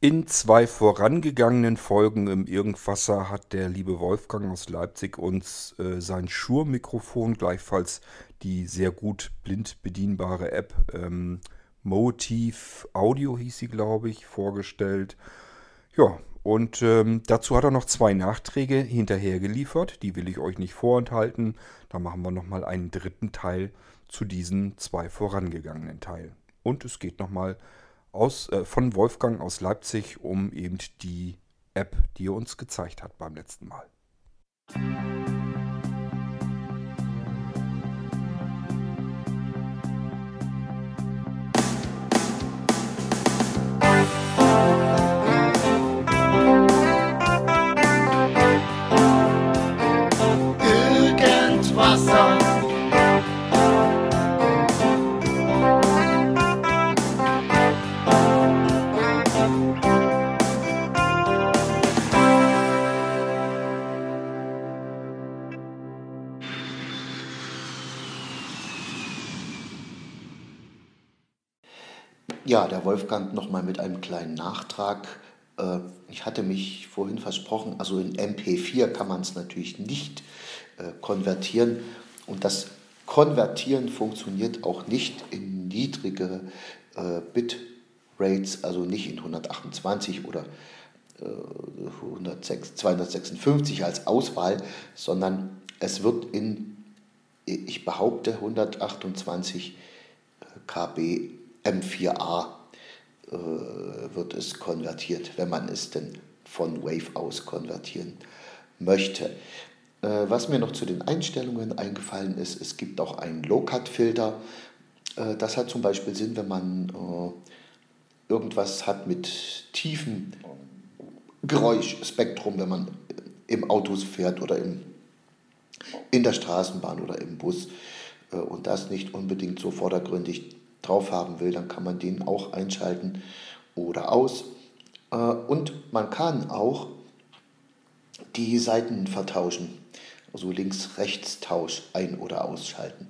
In zwei vorangegangenen Folgen im Irgendwasser hat der liebe Wolfgang aus Leipzig uns äh, sein Shure-Mikrofon, gleichfalls die sehr gut blind bedienbare App ähm, Motiv Audio hieß sie, glaube ich, vorgestellt. Ja, und ähm, dazu hat er noch zwei Nachträge hinterher geliefert. Die will ich euch nicht vorenthalten. Da machen wir nochmal einen dritten Teil zu diesen zwei vorangegangenen Teilen. Und es geht nochmal aus, äh, von Wolfgang aus Leipzig um eben die App, die er uns gezeigt hat beim letzten Mal. Ja, der Wolfgang nochmal mit einem kleinen Nachtrag. Äh, ich hatte mich vorhin versprochen, also in MP4 kann man es natürlich nicht äh, konvertieren und das Konvertieren funktioniert auch nicht in niedrige äh, Bitrates, also nicht in 128 oder 256 als Auswahl, sondern es wird in, ich behaupte, 128 KB M4A äh, wird es konvertiert, wenn man es denn von Wave aus konvertieren möchte. Äh, was mir noch zu den Einstellungen eingefallen ist, es gibt auch einen Low-Cut-Filter. Äh, das hat zum Beispiel Sinn, wenn man äh, irgendwas hat mit tiefem Geräuschspektrum, wenn man im Auto fährt oder im, in der Straßenbahn oder im Bus äh, und das nicht unbedingt so vordergründig drauf haben will, dann kann man den auch einschalten oder aus. Äh, und man kann auch die Seiten vertauschen, also Links-Rechts-Tausch ein- oder ausschalten.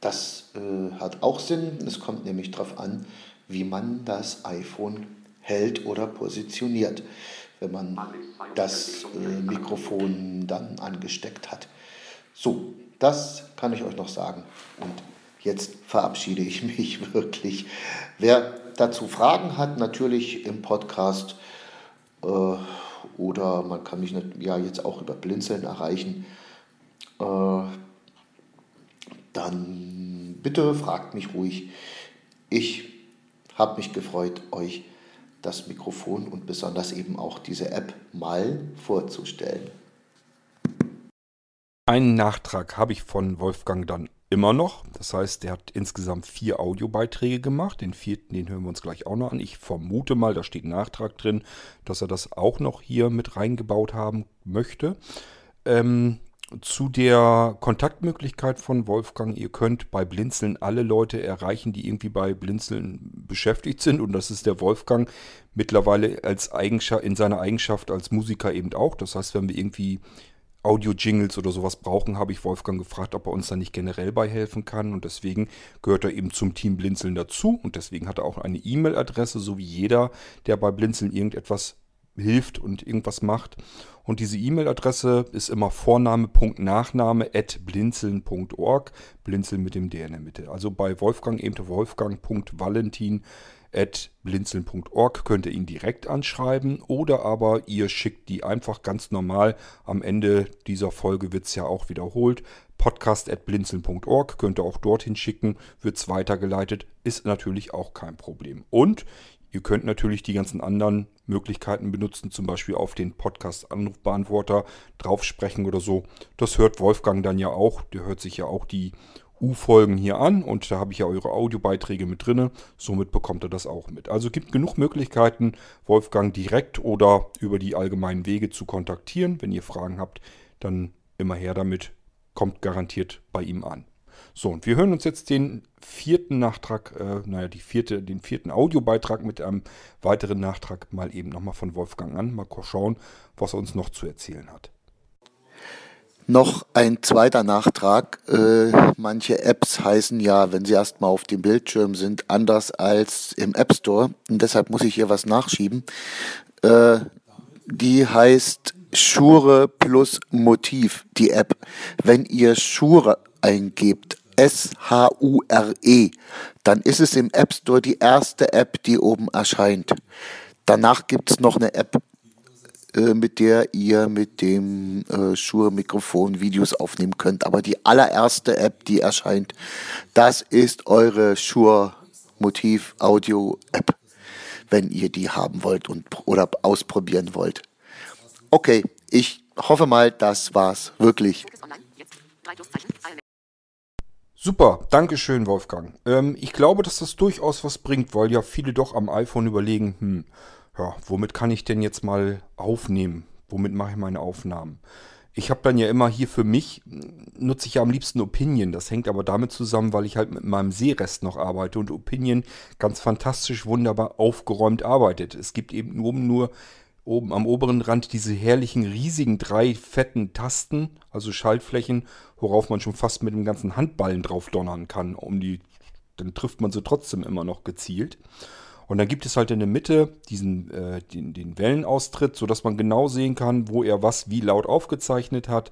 Das äh, hat auch Sinn, es kommt nämlich darauf an, wie man das iPhone hält oder positioniert, wenn man das äh, Mikrofon dann angesteckt hat. So, das kann ich euch noch sagen. Und Jetzt verabschiede ich mich wirklich. Wer dazu Fragen hat, natürlich im Podcast äh, oder man kann mich ja jetzt auch über Blinzeln erreichen, äh, dann bitte fragt mich ruhig. Ich habe mich gefreut, euch das Mikrofon und besonders eben auch diese App mal vorzustellen. Einen Nachtrag habe ich von Wolfgang dann immer noch. Das heißt, der hat insgesamt vier Audiobeiträge gemacht. Den vierten, den hören wir uns gleich auch noch an. Ich vermute mal, da steht Nachtrag drin, dass er das auch noch hier mit reingebaut haben möchte. Ähm, zu der Kontaktmöglichkeit von Wolfgang, ihr könnt bei Blinzeln alle Leute erreichen, die irgendwie bei Blinzeln beschäftigt sind. Und das ist der Wolfgang mittlerweile als Eigenschaft, in seiner Eigenschaft als Musiker eben auch. Das heißt, wenn wir irgendwie Audio-Jingles oder sowas brauchen, habe ich Wolfgang gefragt, ob er uns da nicht generell bei helfen kann. Und deswegen gehört er eben zum Team Blinzeln dazu. Und deswegen hat er auch eine E-Mail-Adresse, so wie jeder, der bei Blinzeln irgendetwas hilft und irgendwas macht. Und diese E-Mail-Adresse ist immer Vorname.Nachname at blinzeln.org. Blinzeln mit dem D in der Mitte. Also bei Wolfgang eben wolfgang.valentin blinzeln.org könnt ihr ihn direkt anschreiben oder aber ihr schickt die einfach ganz normal. Am Ende dieser Folge wird es ja auch wiederholt. Podcast at blinzeln.org könnt ihr auch dorthin schicken, wird es weitergeleitet, ist natürlich auch kein Problem. Und Ihr könnt natürlich die ganzen anderen Möglichkeiten benutzen, zum Beispiel auf den Podcast-Anrufbeantworter draufsprechen oder so. Das hört Wolfgang dann ja auch. Der hört sich ja auch die U-Folgen hier an und da habe ich ja eure Audiobeiträge mit drin. Somit bekommt ihr das auch mit. Also gibt genug Möglichkeiten, Wolfgang direkt oder über die allgemeinen Wege zu kontaktieren. Wenn ihr Fragen habt, dann immer her damit. Kommt garantiert bei ihm an. So, und wir hören uns jetzt den vierten Nachtrag, äh, naja, die vierte, den vierten Audiobeitrag mit einem weiteren Nachtrag mal eben nochmal von Wolfgang an. Mal schauen, was er uns noch zu erzählen hat. Noch ein zweiter Nachtrag. Äh, manche Apps heißen ja, wenn sie erstmal auf dem Bildschirm sind, anders als im App Store. Und deshalb muss ich hier was nachschieben. Äh, die heißt Schure plus Motiv, die App. Wenn ihr Schure eingebt, S-H-U-R-E, dann ist es im App Store die erste App, die oben erscheint. Danach gibt es noch eine App, mit der ihr mit dem äh, Shure-Mikrofon Videos aufnehmen könnt. Aber die allererste App, die erscheint, das ist eure Shure-Motiv-Audio-App, wenn ihr die haben wollt und, oder ausprobieren wollt. Okay, ich hoffe mal, das war's wirklich. Super, Dankeschön, Wolfgang. Ähm, ich glaube, dass das durchaus was bringt, weil ja viele doch am iPhone überlegen, hm, ja, womit kann ich denn jetzt mal aufnehmen? Womit mache ich meine Aufnahmen? Ich habe dann ja immer hier für mich, nutze ich ja am liebsten Opinion. Das hängt aber damit zusammen, weil ich halt mit meinem Seerest noch arbeite und Opinion ganz fantastisch, wunderbar aufgeräumt arbeitet. Es gibt eben oben nur oben am oberen Rand diese herrlichen, riesigen drei fetten Tasten, also Schaltflächen, worauf man schon fast mit dem ganzen Handballen drauf donnern kann, um die, dann trifft man sie trotzdem immer noch gezielt. Und dann gibt es halt in der Mitte diesen, äh, den, den Wellenaustritt, sodass man genau sehen kann, wo er was wie laut aufgezeichnet hat.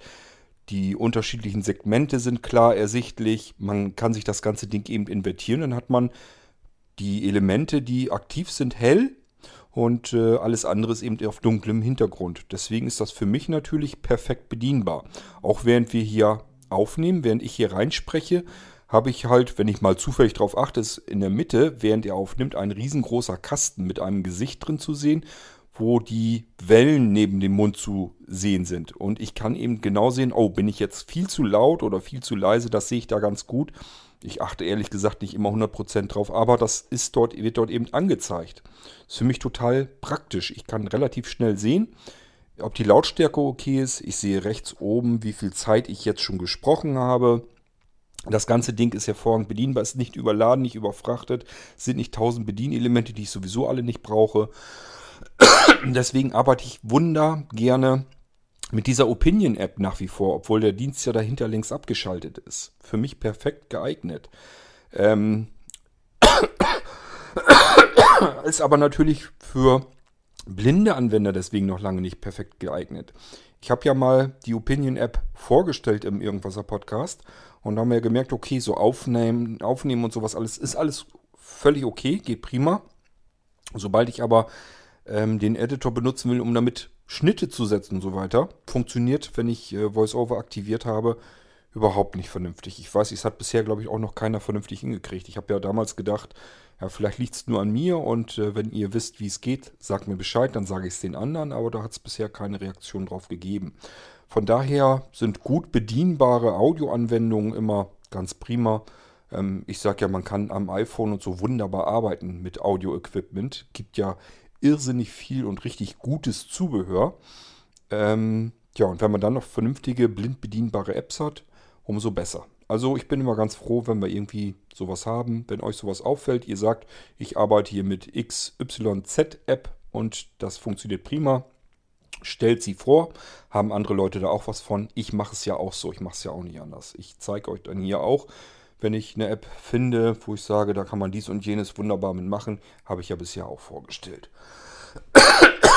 Die unterschiedlichen Segmente sind klar ersichtlich. Man kann sich das ganze Ding eben invertieren. Dann hat man die Elemente, die aktiv sind, hell und äh, alles andere ist eben auf dunklem Hintergrund. Deswegen ist das für mich natürlich perfekt bedienbar. Auch während wir hier aufnehmen, während ich hier reinspreche, habe ich halt, wenn ich mal zufällig darauf achte, ist in der Mitte, während er aufnimmt, ein riesengroßer Kasten mit einem Gesicht drin zu sehen, wo die Wellen neben dem Mund zu sehen sind. Und ich kann eben genau sehen, oh, bin ich jetzt viel zu laut oder viel zu leise, das sehe ich da ganz gut. Ich achte ehrlich gesagt nicht immer 100% drauf, aber das ist dort, wird dort eben angezeigt. Ist für mich total praktisch. Ich kann relativ schnell sehen, ob die Lautstärke okay ist. Ich sehe rechts oben, wie viel Zeit ich jetzt schon gesprochen habe. Das ganze Ding ist hervorragend bedienbar, ist nicht überladen, nicht überfrachtet, sind nicht tausend Bedienelemente, die ich sowieso alle nicht brauche. Deswegen arbeite ich wunder gerne mit dieser Opinion-App nach wie vor, obwohl der Dienst ja dahinter längst abgeschaltet ist. Für mich perfekt geeignet. Ähm ist aber natürlich für blinde Anwender deswegen noch lange nicht perfekt geeignet. Ich habe ja mal die Opinion-App vorgestellt im Irgendwaser Podcast und haben ja gemerkt, okay, so aufnehmen, aufnehmen und sowas alles ist alles völlig okay, geht prima. Sobald ich aber ähm, den Editor benutzen will, um damit Schnitte zu setzen und so weiter, funktioniert, wenn ich äh, VoiceOver aktiviert habe, überhaupt nicht vernünftig. Ich weiß, es hat bisher, glaube ich, auch noch keiner vernünftig hingekriegt. Ich habe ja damals gedacht, ja, vielleicht liegt es nur an mir und äh, wenn ihr wisst, wie es geht, sagt mir Bescheid, dann sage ich es den anderen, aber da hat es bisher keine Reaktion drauf gegeben. Von daher sind gut bedienbare Audioanwendungen immer ganz prima. Ähm, ich sage ja, man kann am iPhone und so wunderbar arbeiten mit Audio-Equipment. Gibt ja irrsinnig viel und richtig gutes Zubehör. Ähm, ja, und wenn man dann noch vernünftige, blind bedienbare Apps hat, umso besser. Also ich bin immer ganz froh, wenn wir irgendwie sowas haben. Wenn euch sowas auffällt, ihr sagt, ich arbeite hier mit XYZ-App und das funktioniert prima. Stellt sie vor, haben andere Leute da auch was von. Ich mache es ja auch so, ich mache es ja auch nicht anders. Ich zeige euch dann hier auch, wenn ich eine App finde, wo ich sage, da kann man dies und jenes wunderbar mitmachen, habe ich ja bisher auch vorgestellt.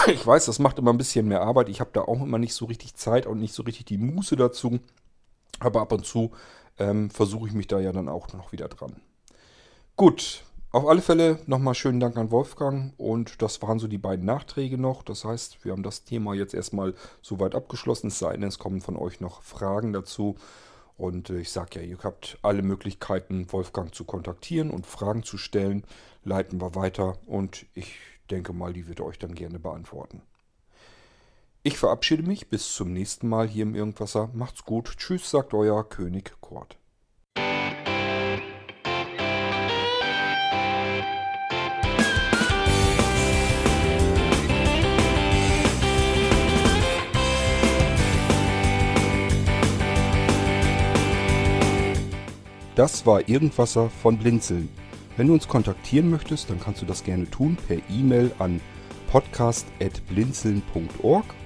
Ich weiß, das macht immer ein bisschen mehr Arbeit. Ich habe da auch immer nicht so richtig Zeit und nicht so richtig die Muße dazu. Aber ab und zu ähm, versuche ich mich da ja dann auch noch wieder dran. Gut, auf alle Fälle nochmal schönen Dank an Wolfgang und das waren so die beiden Nachträge noch. Das heißt, wir haben das Thema jetzt erstmal soweit abgeschlossen, es sei denn, es kommen von euch noch Fragen dazu. Und äh, ich sage ja, ihr habt alle Möglichkeiten, Wolfgang zu kontaktieren und Fragen zu stellen. Leiten wir weiter und ich denke mal, die wird euch dann gerne beantworten. Ich verabschiede mich, bis zum nächsten Mal hier im Irgendwasser. Macht's gut. Tschüss, sagt euer König Kort. Das war Irgendwasser von Blinzeln. Wenn du uns kontaktieren möchtest, dann kannst du das gerne tun per E-Mail an podcast.blinzeln.org